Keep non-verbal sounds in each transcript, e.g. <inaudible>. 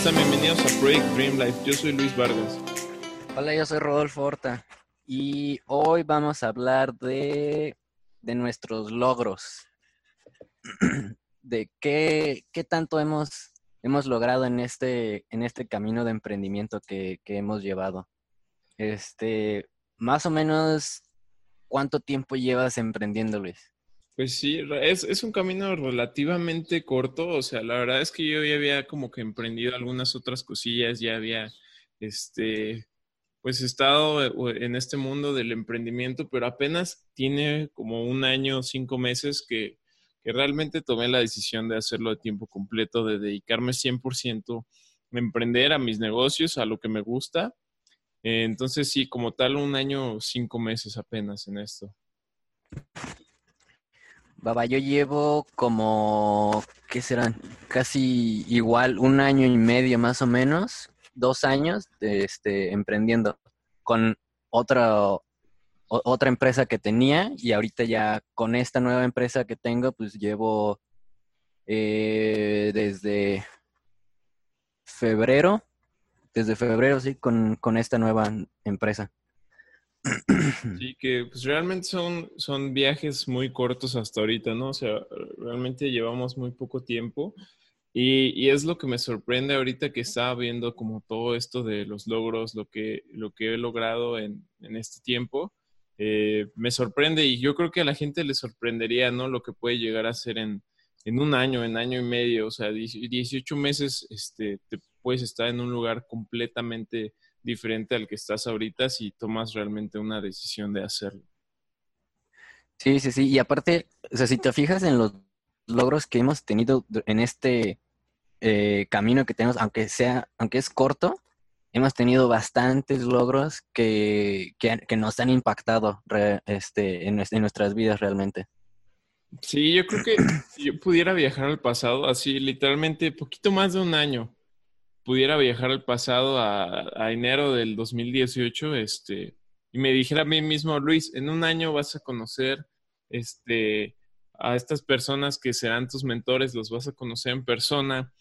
están? Bienvenidos a Project Dream Life. Yo soy Luis Vargas. Hola, yo soy Rodolfo Horta y hoy vamos a hablar de, de nuestros logros, <clears throat> de qué, qué tanto hemos, hemos logrado en este, en este camino de emprendimiento que, que hemos llevado. Este, más o menos, ¿cuánto tiempo llevas emprendiendo, Luis? Pues sí, es, un camino relativamente corto, o sea, la verdad es que yo ya había como que emprendido algunas otras cosillas, ya había, este, pues estado eh, en este mundo del emprendimiento, pero apenas tiene como un año, cinco meses que, que realmente tomé la decisión de hacerlo de tiempo completo, de dedicarme 100% a emprender a mis negocios, a lo que me gusta. Entonces sí, como tal, un año, cinco meses apenas en esto. Baba, yo llevo como, ¿qué serán? Casi igual, un año y medio más o menos, dos años este, emprendiendo con otra, otra empresa que tenía y ahorita ya con esta nueva empresa que tengo, pues llevo eh, desde febrero, desde febrero, sí, con, con esta nueva empresa. Sí, que pues realmente son, son viajes muy cortos hasta ahorita, ¿no? O sea, realmente llevamos muy poco tiempo y, y, es lo que me sorprende ahorita que estaba viendo como todo esto de los logros, lo que, lo que he logrado en, en este tiempo. Eh, me sorprende y yo creo que a la gente le sorprendería, ¿no? Lo que puede llegar a ser en, en un año, en año y medio, o sea, 18 meses, este, te puedes estar en un lugar completamente diferente al que estás ahorita si tomas realmente una decisión de hacerlo. Sí, sí, sí. Y aparte, o sea, si te fijas en los logros que hemos tenido en este eh, camino que tenemos, aunque sea, aunque es corto, hemos tenido bastantes logros que, que, nos han impactado este, en, en, nuestras vidas realmente. Sí, yo creo que si yo pudiera viajar al pasado, así literalmente poquito más de un año, pudiera viajar al pasado a, enero del 2018, este, y me dijera a mí mismo, Luis, en un año vas a conocer este, a estas personas que serán tus mentores, los vas a conocer en persona.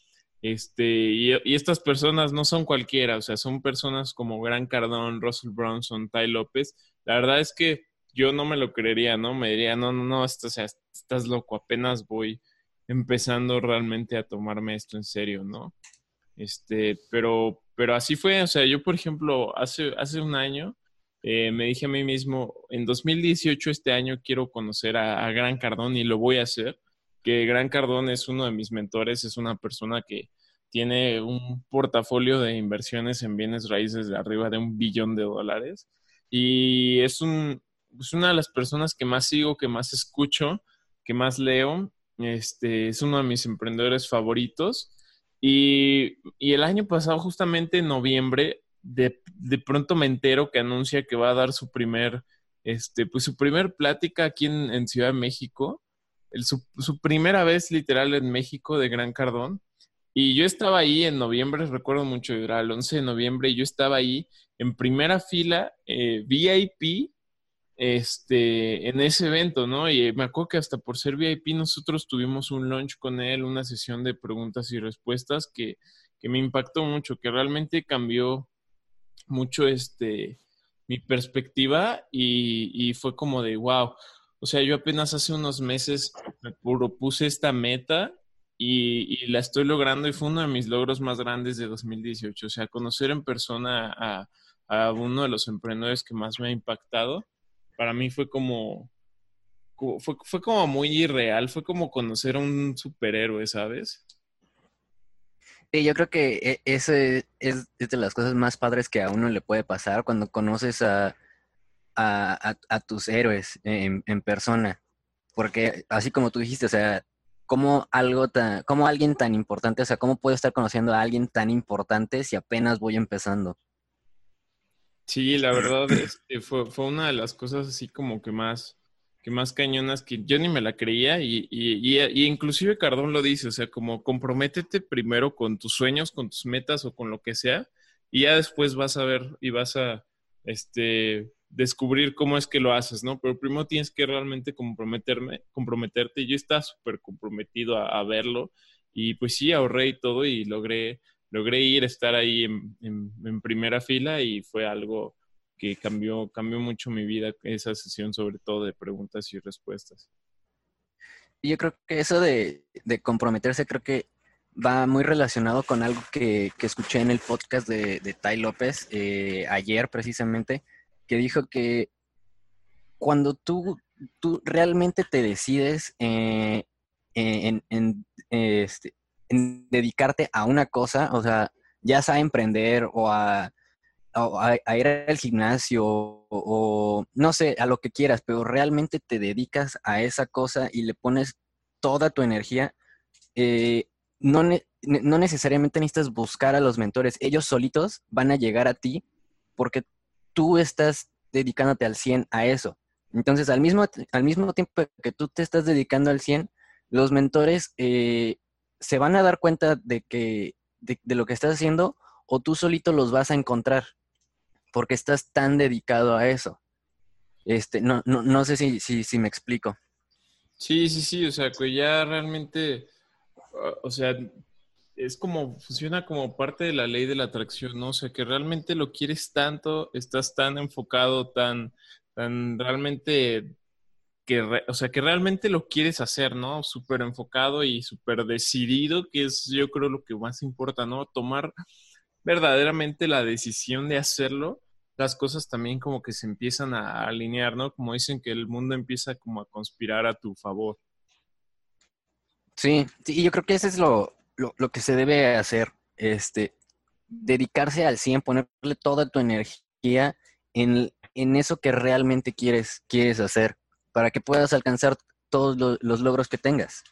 Este, y, estas personas no son cualquiera, o sea, son personas como Gran Cardón, Russell Bronson, Ty López. La verdad es que yo no me lo creería, ¿no? Me diría, no, no, no, estás, estás loco, apenas voy empezando realmente a tomarme esto en serio, ¿no? Este, pero, pero así fue, o sea, yo por ejemplo, hace, hace un año eh, me dije a mí mismo, en 2018, este año, quiero conocer a, Gran Cardón y lo voy a hacer, que Gran Cardón es uno de mis mentores, es una persona que tiene un portafolio de inversiones en bienes raíces de arriba de un billón de dólares y es, un, es una de las personas que más sigo, que más escucho, que más leo. Este, es uno de mis emprendedores favoritos y, el año pasado, justamente en noviembre, de, pronto me entero que anuncia que va a dar su primer, este, pues su primer plática aquí en, Ciudad de México, el, su, primera vez literal en México de Gran Cardón. Y yo estaba ahí en noviembre, recuerdo mucho, era el 11 de noviembre, y yo estaba ahí en primera fila, eh, VIP, este, en ese evento, ¿no? Y me acuerdo que hasta por ser VIP nosotros tuvimos un lunch con él, una sesión de preguntas y respuestas que, que me impactó mucho, que realmente cambió mucho este, mi perspectiva y, y, fue como de, wow, o sea, yo apenas hace unos meses me propuse esta meta y, y, la estoy logrando y fue uno de mis logros más grandes de 2018, o sea, conocer en persona a, a uno de los emprendedores que más me ha impactado para mí fue como, fue, fue como muy irreal, fue como conocer a un superhéroe, ¿sabes? Sí, yo creo que e, eso es, de las cosas más padres que a uno le puede pasar cuando conoces a, a, tus héroes en, persona. Porque así como tú dijiste, o sea, como algo tan, como alguien tan importante, o sea, cómo puedo estar conociendo a alguien tan importante si apenas voy empezando. Sí, la verdad <clears throat> este, fue, fue una de las cosas así como que más, que más cañonas que yo ni me la creía y, y, y, inclusive Cardón lo dice, o sea, como comprométete primero con tus sueños, con tus metas o con lo que sea y ya después vas a ver y vas a este, descubrir cómo es que lo haces, ¿no? Pero primero tienes que realmente comprometerme, comprometerte. Yo estaba súper comprometido a, a verlo y pues sí, ahorré y todo y logré logré ir, estar ahí en, primera fila y fue algo que cambió, cambió mucho mi vida, esa sesión sobre todo de preguntas y respuestas. Yo creo que eso de, comprometerse creo que va muy relacionado con algo que, escuché en el podcast de, de Tai López eh, ayer precisamente, que dijo que cuando tú, tú realmente te decides eh, en, este, en dedicarte a una cosa, o sea, ya sea a emprender o a, ir al gimnasio o, no sé, a lo que quieras, pero realmente te dedicas a esa cosa y le pones toda tu energía, eh, no, no necesariamente necesitas buscar a los mentores, ellos solitos van a llegar a ti porque tú estás dedicándote al 100 a eso. Entonces, al mismo, al mismo tiempo que tú te estás dedicando al 100, los mentores eh, se van a dar cuenta de que de, lo que estás haciendo o tú solito los vas a encontrar porque estás tan dedicado a eso. Este, no, no, no sé si, si, si me explico. Sí, sí, sí, o sea, que ya realmente, o sea, es como, funciona como parte de la ley de la atracción, ¿no? O sea, que realmente lo quieres tanto, estás tan enfocado, tan, tan realmente o sea, que realmente lo quieres hacer, ¿no? Súper enfocado y súper decidido, que es yo creo lo que más importa, ¿no? Tomar verdaderamente la decisión de hacerlo, las cosas también como que se empiezan a alinear, ¿no? Como dicen que el mundo empieza como a conspirar a tu favor. Sí, sí, yo creo que eso es lo, lo, que se debe hacer, este, dedicarse al 100, ponerle toda tu energía en, en eso que realmente quieres, quieres hacer para que puedas alcanzar todos los, logros que tengas.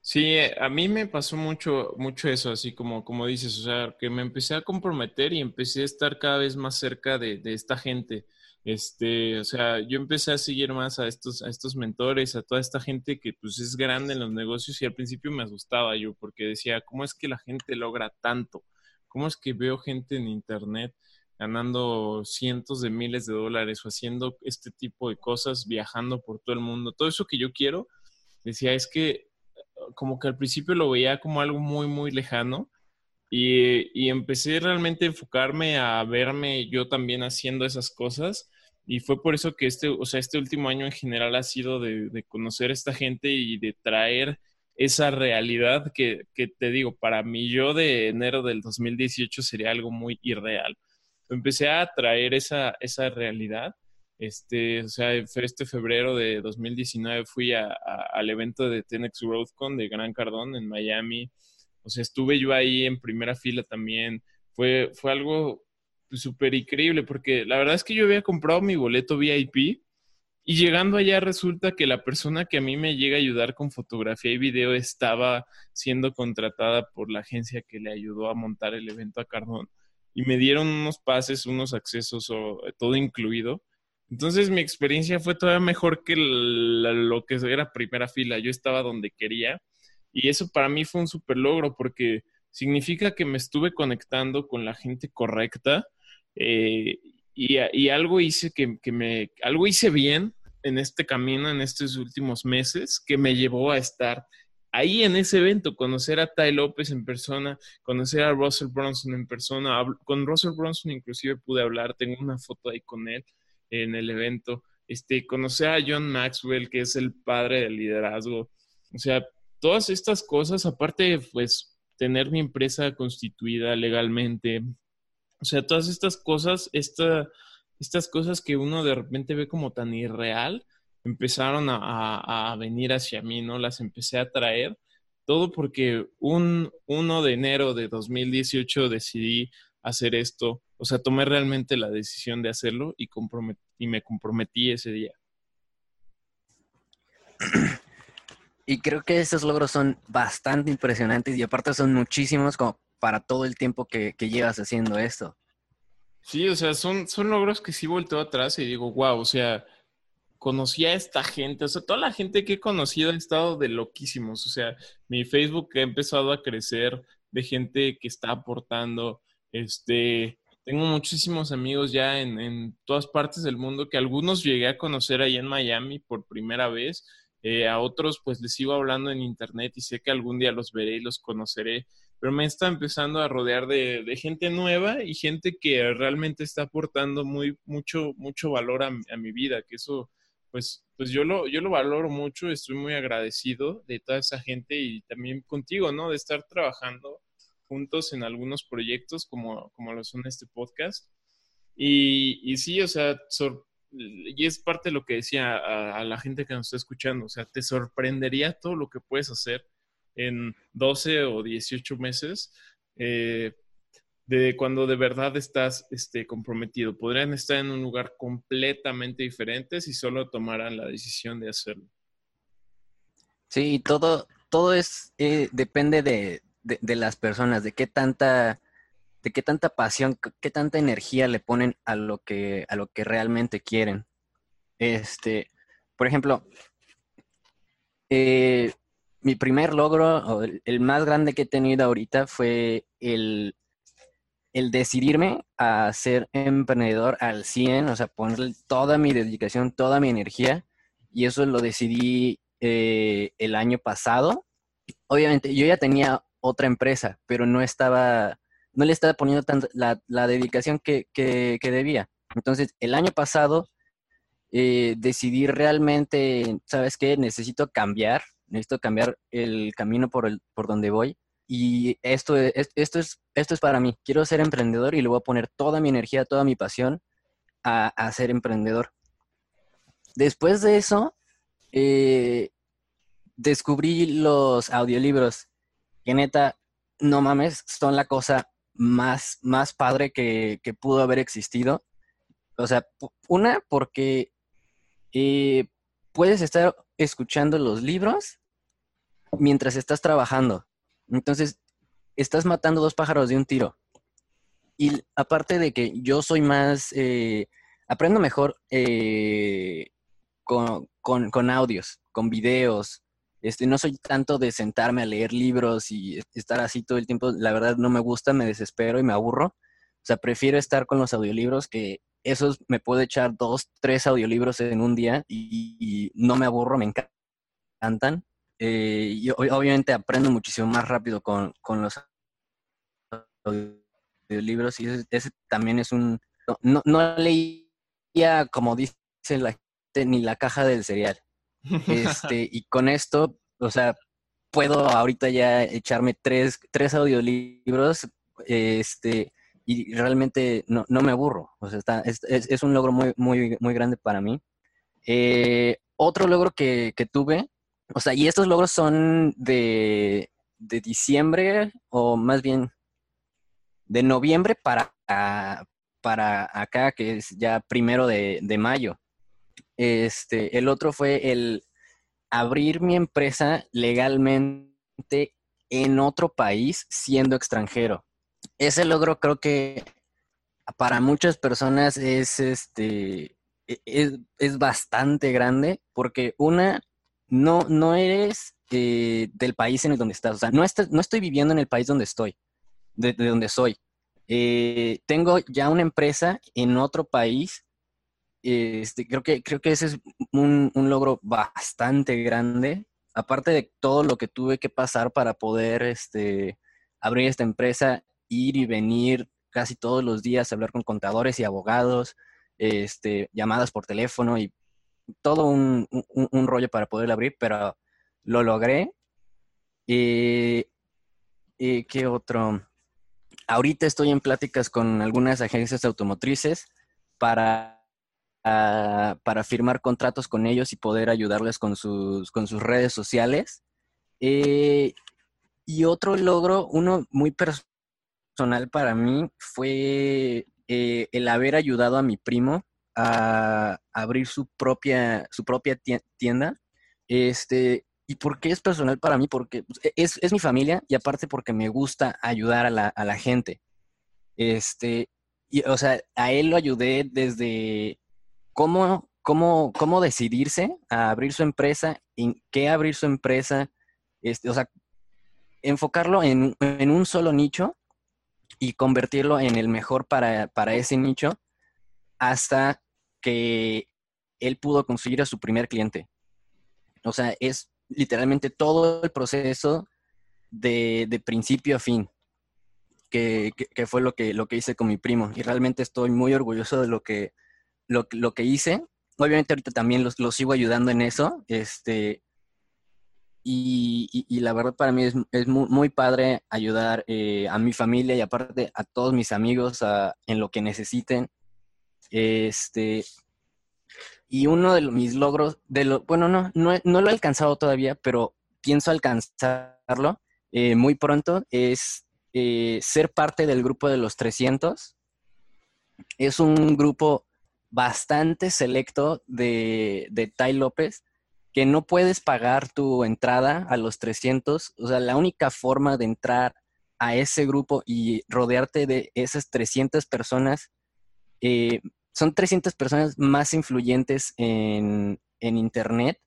Sí, a mí me pasó mucho, mucho eso, así como, como dices, o sea, que me empecé a comprometer y empecé a estar cada vez más cerca de, esta gente. Este, o sea, yo empecé a seguir más a estos, a estos mentores, a toda esta gente que pues es grande en los negocios y al principio me asustaba yo porque decía, ¿cómo es que la gente logra tanto? ¿Cómo es que veo gente en internet ganando cientos de miles de dólares o haciendo este tipo de cosas, viajando por todo el mundo, todo eso que yo quiero, decía, es que como que al principio lo veía como algo muy, muy lejano y, y empecé realmente a enfocarme a verme yo también haciendo esas cosas. Y fue por eso que este, o sea, este último año en general ha sido de, de conocer a esta gente y de traer esa realidad que, que, te digo, para mí yo de enero del 2018 sería algo muy irreal empecé a traer esa, esa realidad. Este, o sea, este febrero de 2019 fui al evento de Tenex GrowthCon de Gran Cardón en Miami. O sea, estuve yo ahí en primera fila también. Fue, fue algo súper increíble porque la verdad es que yo había comprado mi boleto VIP y llegando allá resulta que la persona que a mí me llega a ayudar con fotografía y video estaba siendo contratada por la agencia que le ayudó a montar el evento a Cardón y me dieron unos pases, unos accesos, o, todo incluido. Entonces mi experiencia fue todavía mejor que lo que era primera fila. Yo estaba donde quería y eso para mí fue un super logro porque significa que me estuve conectando con la gente correcta eh, y, algo hice que, me, algo hice bien en este camino, en estos últimos meses, que me llevó a estar ahí en ese evento, conocer a Ty López en persona, conocer a Russell Bronson en persona. Con Russell Bronson inclusive pude hablar, tengo una foto ahí con él en el evento. Este, conocer a John Maxwell, que es el padre del liderazgo. O sea, todas estas cosas, aparte pues tener mi empresa constituida legalmente. O sea, todas estas cosas, estas cosas que uno de repente ve como tan irreal, empezaron a, venir hacia mí, ¿no? Las empecé a traer, todo porque un 1 de enero de 2018 decidí hacer esto, o sea, tomé realmente la decisión de hacerlo y, y me comprometí ese día. Y creo que esos logros son bastante impresionantes y aparte son muchísimos como para todo el tiempo que, llevas haciendo esto. Sí, o sea, son, son logros que sí volteo atrás y digo, wow, o sea, conocí a esta gente, o sea, toda la gente que he conocido ha estado de loquísimos, o sea, mi Facebook ha empezado a crecer de gente que está aportando, este, tengo muchísimos amigos ya en, todas partes del mundo que algunos llegué a conocer ahí en Miami por primera vez, eh, a otros pues les sigo hablando en internet y sé que algún día los veré y los conoceré. pero me está empezando a rodear de, gente nueva y gente que realmente está aportando muy, mucho, mucho valor a, mi vida, que eso, pues, pues yo lo, yo lo valoro mucho, estoy muy agradecido de toda esa gente y también contigo, ¿no? De estar trabajando juntos en algunos proyectos como, como lo son este podcast. Y, y sí, o sea, y es parte de lo que decía a, la gente que nos está escuchando, o sea, te sorprendería todo lo que puedes hacer en 12 o 18 meses eh, de cuando de verdad estás este, comprometido. Podrían estar en un lugar completamente diferente si solo tomaran la decisión de hacerlo. Sí, todo, todo es, eh, depende de, de, las personas, de qué tanta, de qué tanta pasión, qué tanta energía le ponen a lo que, a lo que realmente quieren. Este, por ejemplo, eh, mi primer logro, el, más grande que he tenido ahorita fue el, el decidirme a ser emprendedor al 100, o sea, ponerle toda mi dedicación, toda mi energía, y eso lo decidí eh, el año pasado. Obviamente, yo ya tenía otra empresa, pero no estaba, no le estaba poniendo la, dedicación que, debía. Entonces, el año pasado eh, decidí realmente, ¿sabes qué? Necesito cambiar, necesito cambiar el camino por, el, por donde voy. Y esto es, esto, es, esto es para mí. Quiero ser emprendedor y le voy a poner toda mi energía, toda mi pasión a, ser emprendedor. Después de eso, eh, descubrí los audiolibros que neta, no mames, son la cosa más, más padre que, pudo haber existido. O sea, una, porque eh, puedes estar escuchando los libros mientras estás trabajando. Entonces, estás matando dos pájaros de un tiro. Y aparte de que yo soy más, eh, aprendo mejor eh, con, con, audios, con videos, este, no soy tanto de sentarme a leer libros y estar así todo el tiempo. La verdad no me gusta, me desespero y me aburro. O sea, prefiero estar con los audiolibros que esos me puedo echar dos, tres audiolibros en un día y, no me aburro, me encantan. Eh, y obviamente aprendo muchísimo más rápido con, los audiolibros y ese, también es un... No, no leía, como dice la gente, ni la caja del cereal. Este, <laughs> y con esto, o sea, puedo ahorita ya echarme tres, tres audiolibros, este, y realmente no, me aburro. O sea, está, es, un logro muy, muy, muy grande para mí. Eh, otro logro que, tuve, o sea, y estos logros son de, de diciembre, o más bien de noviembre para, para acá, que es ya primero de, de mayo. Este, el otro fue el abrir mi empresa legalmente en otro país siendo extranjero. Ese logro creo que para muchas personas es este e, es, bastante grande porque una no, no eres eh, del país en el donde estás. O sea, no, no estoy viviendo en el país donde estoy, de, donde soy. Eh, tengo ya una empresa en otro país este, creo, que, creo que ese es un, logro bastante grande, aparte de todo lo que tuve que pasar para poder este, abrir esta empresa, ir y venir casi todos los días, hablar con contadores y abogados, este, llamadas por teléfono y todo un, rollo para poder abrir, pero lo logré. y ¿Qué otro? Ahorita estoy en pláticas con algunas agencias automotrices para para firmar contratos con ellos y poder ayudarles con sus, con sus redes sociales. Eh, y otro logro, uno muy personal para mí, fue eh, el haber ayudado a mi primo a abrir su propia, su propia tienda. Este, ¿Y por qué es personal para mí? Porque pues, e-, es, es mi familia y aparte porque me gusta ayudar a la, a la gente. Este, y, o sea, a él lo ayudé desde cómo, cómo, cómo decidirse a abrir su empresa, en qué abrir su empresa, este, o sea, enfocarlo en, un solo nicho y convertirlo en el mejor para, para ese nicho hasta que él pudo conseguir a su primer cliente. O sea, es literalmente todo el proceso de, principio a fin, que, fue lo que, lo que hice con mi primo. Y realmente estoy muy orgulloso de lo que, lo, que hice. Obviamente ahorita también los, sigo ayudando en eso. Este, y, la verdad para mí es, muy, padre ayudar eh, a mi familia y aparte a todos mis amigos en lo que necesiten. Este, y uno de mis logros, de lo, bueno, no, no, no, lo he alcanzado todavía, pero pienso alcanzarlo eh, muy pronto, es eh, ser parte del grupo de los 300. Es un grupo bastante selecto de, de Tai López que no puedes pagar tu entrada a los 300. O sea, la única forma de entrar a ese grupo y rodearte de esas 300 personas eh, son 300 personas más influyentes en, Internet,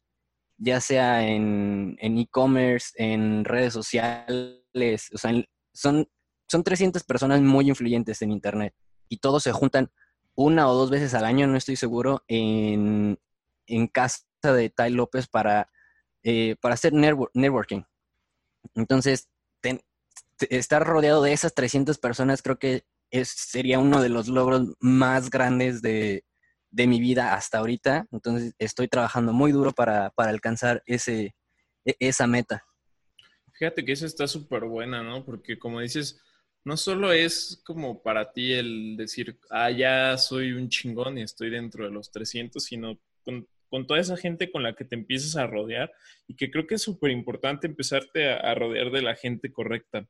ya sea en e-commerce, en, redes sociales, o sea, son, son 300 personas muy influyentes en Internet y todos se juntan una o dos veces al año, no estoy seguro, en, casa de Tai López para, eh, para hacer networking. Entonces, estar rodeado de esas 300 personas creo que sería uno de los logros más grandes de, mi vida hasta ahorita. Entonces estoy trabajando muy duro para, alcanzar ese, e, esa meta. Fíjate que esa está súper buena, ¿no? Porque como dices, no solo es como para ti el decir, ah, ya soy un chingón y estoy dentro de los 300, sino con, toda esa gente con la que te empiezas a rodear y que creo que es súper importante empezarte a rodear de la gente correcta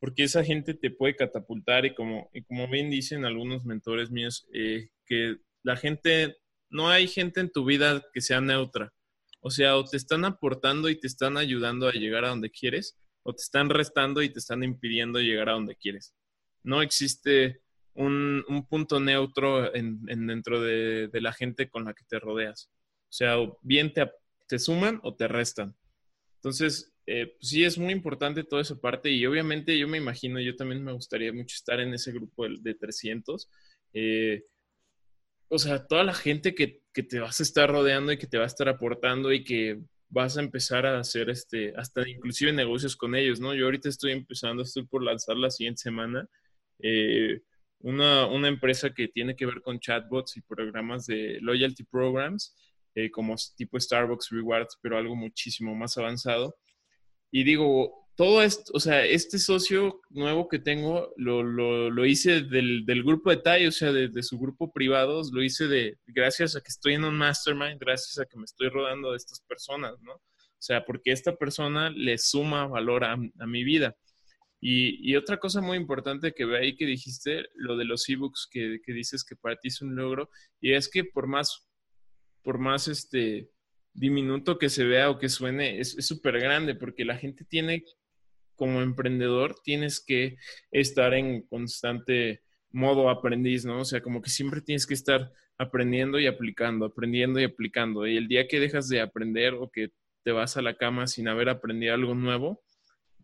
porque esa gente te puede catapultar y como, como bien dicen algunos mentores míos, eh, que la gente, no hay gente en tu vida que sea neutra. O sea, o te están aportando y te están ayudando a llegar a donde quieres, o te están restando y te están impidiendo llegar a donde quieres. No existe un, punto neutro en, dentro de, la gente con la que te rodeas. O sea, bien te, te suman o te restan. Entonces, eh, sí es muy importante toda esa parte y obviamente yo me imagino, yo también me gustaría mucho estar en ese grupo de, 300. Eh, o sea, toda la gente que, te vas a estar rodeando y que te va a estar aportando y que vas a empezar a hacer este, hasta inclusive negocios con ellos, ¿no? Yo ahorita estoy empezando, estoy por lanzar la siguiente semana eh, una, una, empresa que tiene que ver con chatbots y programas de loyalty programs, como tipo Starbucks Rewards, pero algo muchísimo más avanzado. Y digo, todo esto, o sea, este socio nuevo que tengo lo, lo, hice del, del, grupo de TAI, o sea, de, su grupo privado, lo hice de gracias a que estoy en un mastermind, gracias a que me estoy rodando de estas personas, ¿no? O sea, porque esta persona le suma valor a, a mi vida. Y, y, otra cosa muy importante que ve ahí que dijiste, lo de los ebooks que, que dices que para ti es un logro, y es que por más, por más este, diminuto que se vea o que suene es súper grande porque la gente tiene, como emprendedor, tienes que estar en constante modo aprendiz, ¿no? O sea, como que siempre tienes que estar aprendiendo y aplicando, aprendiendo y aplicando. Y el día que dejas de aprender o que te vas a la cama sin haber aprendido algo nuevo,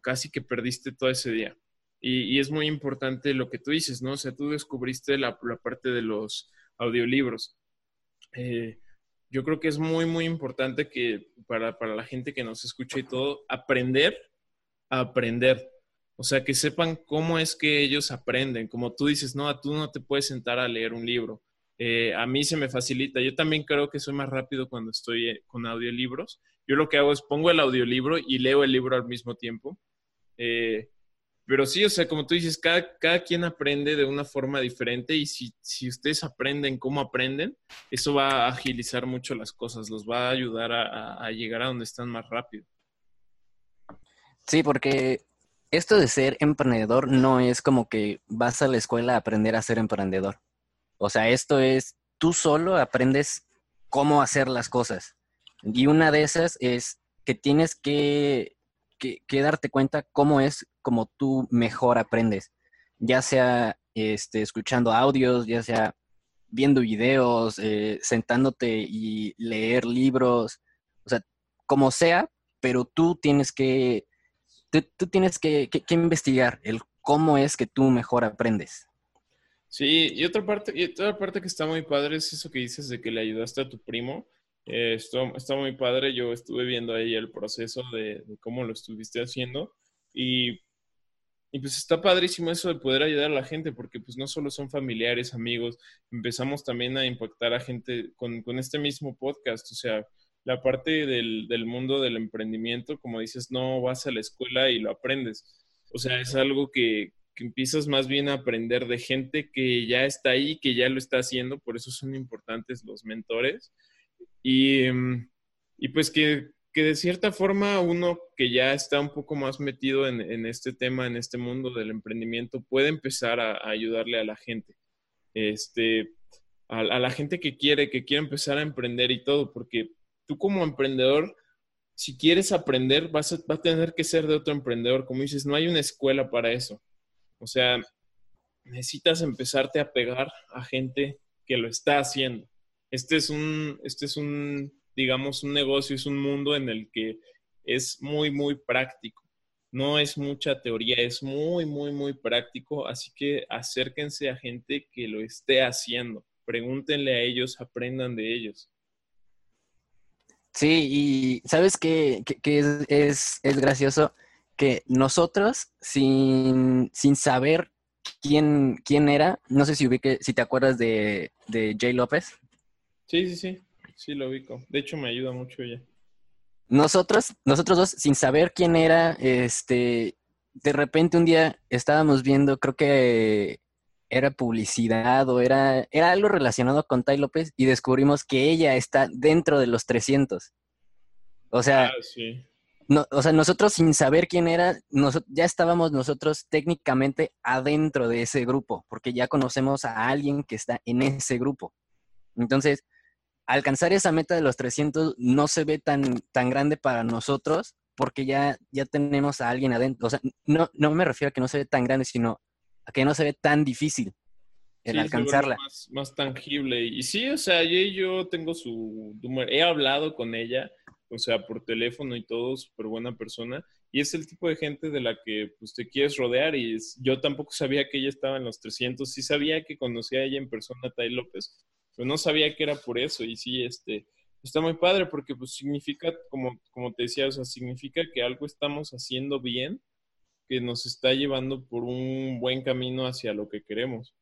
casi que perdiste todo ese día. Y, es muy importante lo que tú dices, ¿no? O sea, tú descubriste la, parte de los audiolibros. Eh, yo creo que es muy, muy importante que para, la gente que nos escucha y todo, aprender a aprender. O sea, que sepan cómo es que ellos aprenden. Como tú dices, no, tú no te puedes sentar a leer un libro. Eh, a mí se me facilita. Yo también creo que soy más rápido cuando estoy eh, con audiolibros. Yo lo que hago es pongo el audiolibro y leo el libro al mismo tiempo. Eh, pero sí, o sea, como tú dices, cada, cada quien aprende de una forma diferente y si, si, ustedes aprenden cómo aprenden, eso va a agilizar mucho las cosas, los va a ayudar a, llegar a donde están más rápido. Sí, porque esto de ser emprendedor no es como que vas a la escuela a aprender a ser emprendedor. O sea, esto es, tú solo aprendes cómo hacer las cosas. Y una de esas es que tienes que que, darte cuenta cómo es como tú mejor aprendes, ya sea este, escuchando audios, ya sea viendo videos, eh, sentándote y leer libros, o sea, como sea, pero tú tienes que, tú, tienes que, investigar el cómo es que tú mejor aprendes. Sí, y otra parte, y otra parte que está muy padre es eso que dices de que le ayudaste a tu primo. Eh, está, muy padre. Yo estuve viendo ahí el proceso de, cómo lo estuviste haciendo. Y, y pues está padrísimo eso de poder ayudar a la gente, porque pues no solo son familiares, amigos, empezamos también a impactar a gente con, con este mismo podcast, o sea, la parte del, del mundo del emprendimiento, como dices, no vas a la escuela y lo aprendes. O sea, es algo que, que empiezas más bien a aprender de gente que ya está ahí, que ya lo está haciendo, por eso son importantes los mentores. Y, y pues que, que, de cierta forma uno que ya está un poco más metido en, este tema, en este mundo del emprendimiento, puede empezar a, ayudarle a la gente. Este, a, a, la gente que quiere, que quiere empezar a emprender y todo, porque tú como emprendedor, si quieres aprender, vas a, va a tener que ser de otro emprendedor. Como dices, no hay una escuela para eso. O sea, necesitas empezarte a pegar a gente que lo está haciendo. Este es un, este es un, digamos, un negocio, es un mundo en el que es muy, muy práctico. No es mucha teoría, es muy, muy, muy práctico. Así que acérquense a gente que lo esté haciendo. Pregúntenle a ellos, aprendan de ellos. Sí, y ¿sabes qué es, es, es gracioso? que nosotros, sin, sin saber quién, quién era, no sé si ubique, si te acuerdas de, de Jay López. Sí, sí, sí, sí lo ubico. De hecho, me ayuda mucho ella. Nosotros, nosotros dos, sin saber quién era, este, de repente un día estábamos viendo, creo que era publicidad o era, era algo relacionado con Tai López y descubrimos que ella está dentro de los 300. O sea, ah, sí no, o sea, nosotros sin saber quién era, nos, ya estábamos nosotros técnicamente adentro de ese grupo, porque ya conocemos a alguien que está en ese grupo. Entonces, alcanzar esa meta de los 300 no se ve tan, tan grande para nosotros, porque ya, ya tenemos a alguien adentro. O sea, no, no me refiero a que no se ve tan grande, sino a que no se ve tan difícil el sí, alcanzarla. Más, más, tangible. Y sí, o sea, yo, yo tengo su he hablado con ella o sea, por teléfono y todo, súper buena persona. Y es el tipo de gente de la que pues, te quieres rodear. Y es, yo tampoco sabía que ella estaba en los 300. Sí sabía que conocía a ella en persona, a Tai López, pero no sabía que era por eso. Y sí, este, está muy padre porque pues significa, como, como te decía, o sea, significa que algo estamos haciendo bien, que nos está llevando por un buen camino hacia lo que queremos.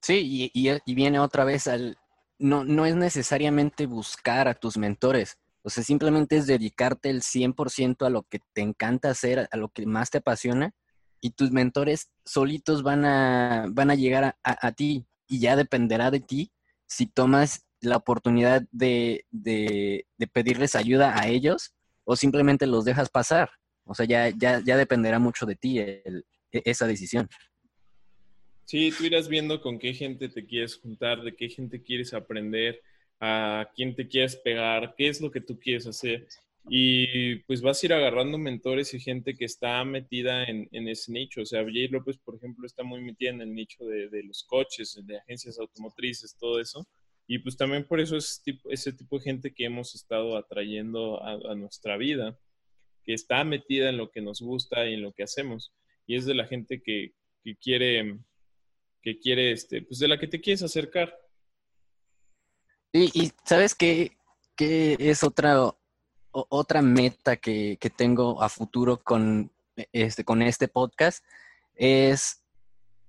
Sí, y, y, viene otra vez al, no, no es necesariamente buscar a tus mentores, o sea, simplemente es dedicarte el 100% a lo que te encanta hacer, a lo que más te apasiona, y tus mentores solitos van a, van a llegar a, a ti y ya dependerá de ti si tomas la oportunidad de, de, pedirles ayuda a ellos o simplemente los dejas pasar. O sea, ya, ya, ya dependerá mucho de ti e, esa decisión. Sí, tú irás viendo con qué gente te quieres juntar, de qué gente quieres aprender, a quién te quieres pegar, qué es lo que tú quieres hacer. Y pues vas a ir agarrando mentores y gente que está metida en, en ese nicho. O sea, Jay López, por ejemplo, está muy metida en el nicho de, de, los coches, de agencias automotrices, todo eso. Y pues también por eso es tipo, ese tipo de gente que hemos estado atrayendo a, nuestra vida, que está metida en lo que nos gusta y en lo que hacemos. Y es de la gente que, que quiere, que quiere, este, pues de la que te quieres acercar. Y, ¿sabes qué, qué, es otra, otra meta que, que, tengo a futuro con este, con este podcast? Es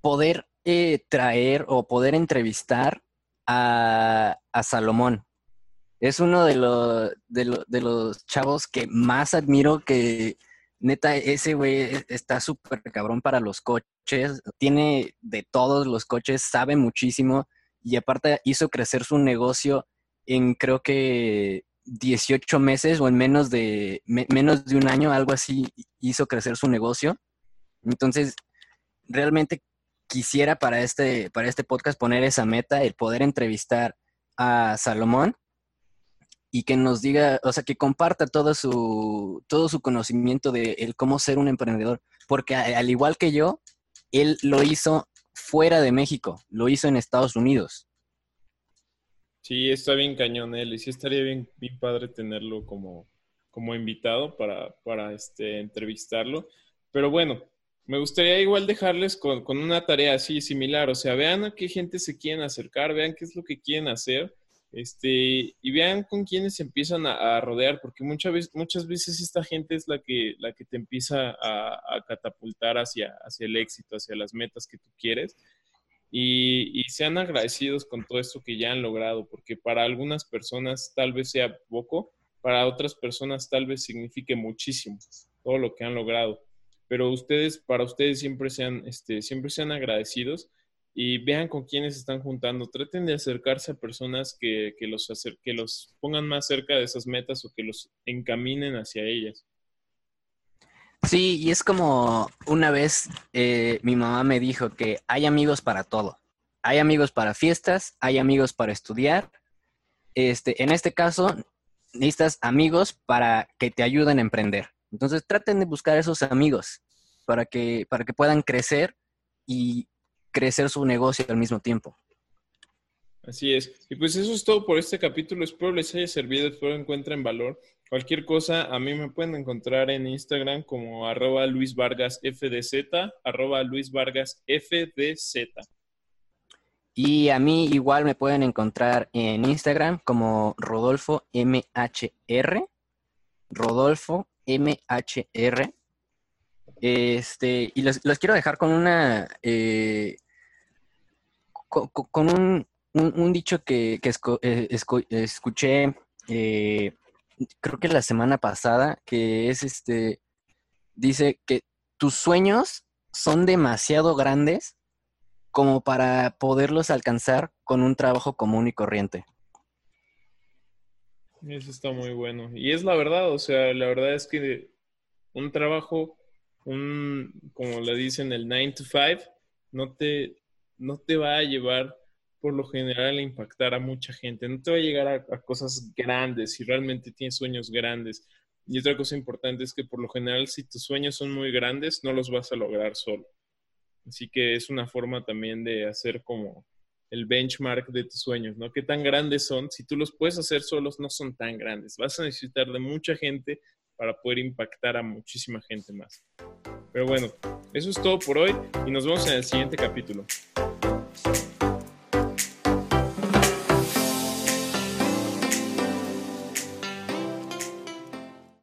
poder eh, traer o poder entrevistar a, a Salomón. Es uno de, de, los chavos que más admiro, que neta, ese güey está súper cabrón para los coches, tiene de todos los coches, sabe muchísimo y aparte hizo crecer su negocio en creo que 18 meses o en menos de, me, menos de un año, algo así, hizo crecer su negocio. Entonces, realmente quisiera para este, para este podcast poner esa meta, el poder entrevistar a Salomón y que nos diga, o sea, que comparta todo su, todo su conocimiento de el cómo ser un emprendedor. Porque al igual que yo, él lo hizo fuera de México, lo hizo en Estados Unidos. Sí, está bien cañón él y sí estaría bien, bien padre tenerlo como, como invitado para, para este, entrevistarlo. Pero bueno, me gustaría igual dejarles con, con, una tarea así similar, o sea, vean a qué gente se quieren acercar, vean qué es lo que quieren hacer, Este, y vean con quiénes se empiezan a, rodear, porque muchas veces, muchas veces esta gente es la que, la que te empieza a, catapultar hacia, hacia el éxito, hacia las metas que tú quieres. Y, y, sean agradecidos con todo esto que ya han logrado, porque para algunas personas tal vez sea poco, para otras personas tal vez signifique muchísimo todo lo que han logrado. Pero ustedes, para ustedes siempre sean, este, siempre sean agradecidos y vean con quiénes están juntando. Traten de acercarse a personas que, los, que los pongan más cerca de esas metas o que los encaminen hacia ellas. Sí, y es como una vez eh, mi mamá me dijo que hay amigos para todo. Hay amigos para fiestas, hay amigos para estudiar. Este, en este caso, necesitas amigos para que te ayuden a emprender. Entonces traten de buscar esos amigos para que, para que puedan crecer y crecer su negocio al mismo tiempo. Así es. Y pues eso es todo por este capítulo. Espero les haya servido, espero encuentren valor. Cualquier cosa, a mí me pueden encontrar en Instagram como arroba Luis Vargas FDZ, arroba Luis Vargas FDZ. Y a mí igual me pueden encontrar en Instagram como Rodolfo MHR. Rodolfo MHR. Este, y los, quiero dejar con una. Eh, con, un, dicho que, eh, escuché, eh, creo que la semana pasada, que es este. Dice que tus sueños son demasiado grandes como para poderlos alcanzar con un trabajo común y corriente. Eso está muy bueno. Y es la verdad, o sea, la verdad es que un trabajo, un, como le dicen, el 9 to 5, no te, no te va a llevar por lo general a impactar a mucha gente, no te va a llegar a, a cosas grandes si realmente tienes sueños grandes. Y otra cosa importante es que por lo general si tus sueños son muy grandes, no los vas a lograr solo. Así que es una forma también de hacer como el benchmark de tus sueños, ¿no? ¿Qué tan grandes son? Si tú los puedes hacer solos, no son tan grandes. Vas a necesitar de mucha gente para poder impactar a muchísima gente más. Pero bueno, eso es todo por hoy y nos vemos en el siguiente capítulo.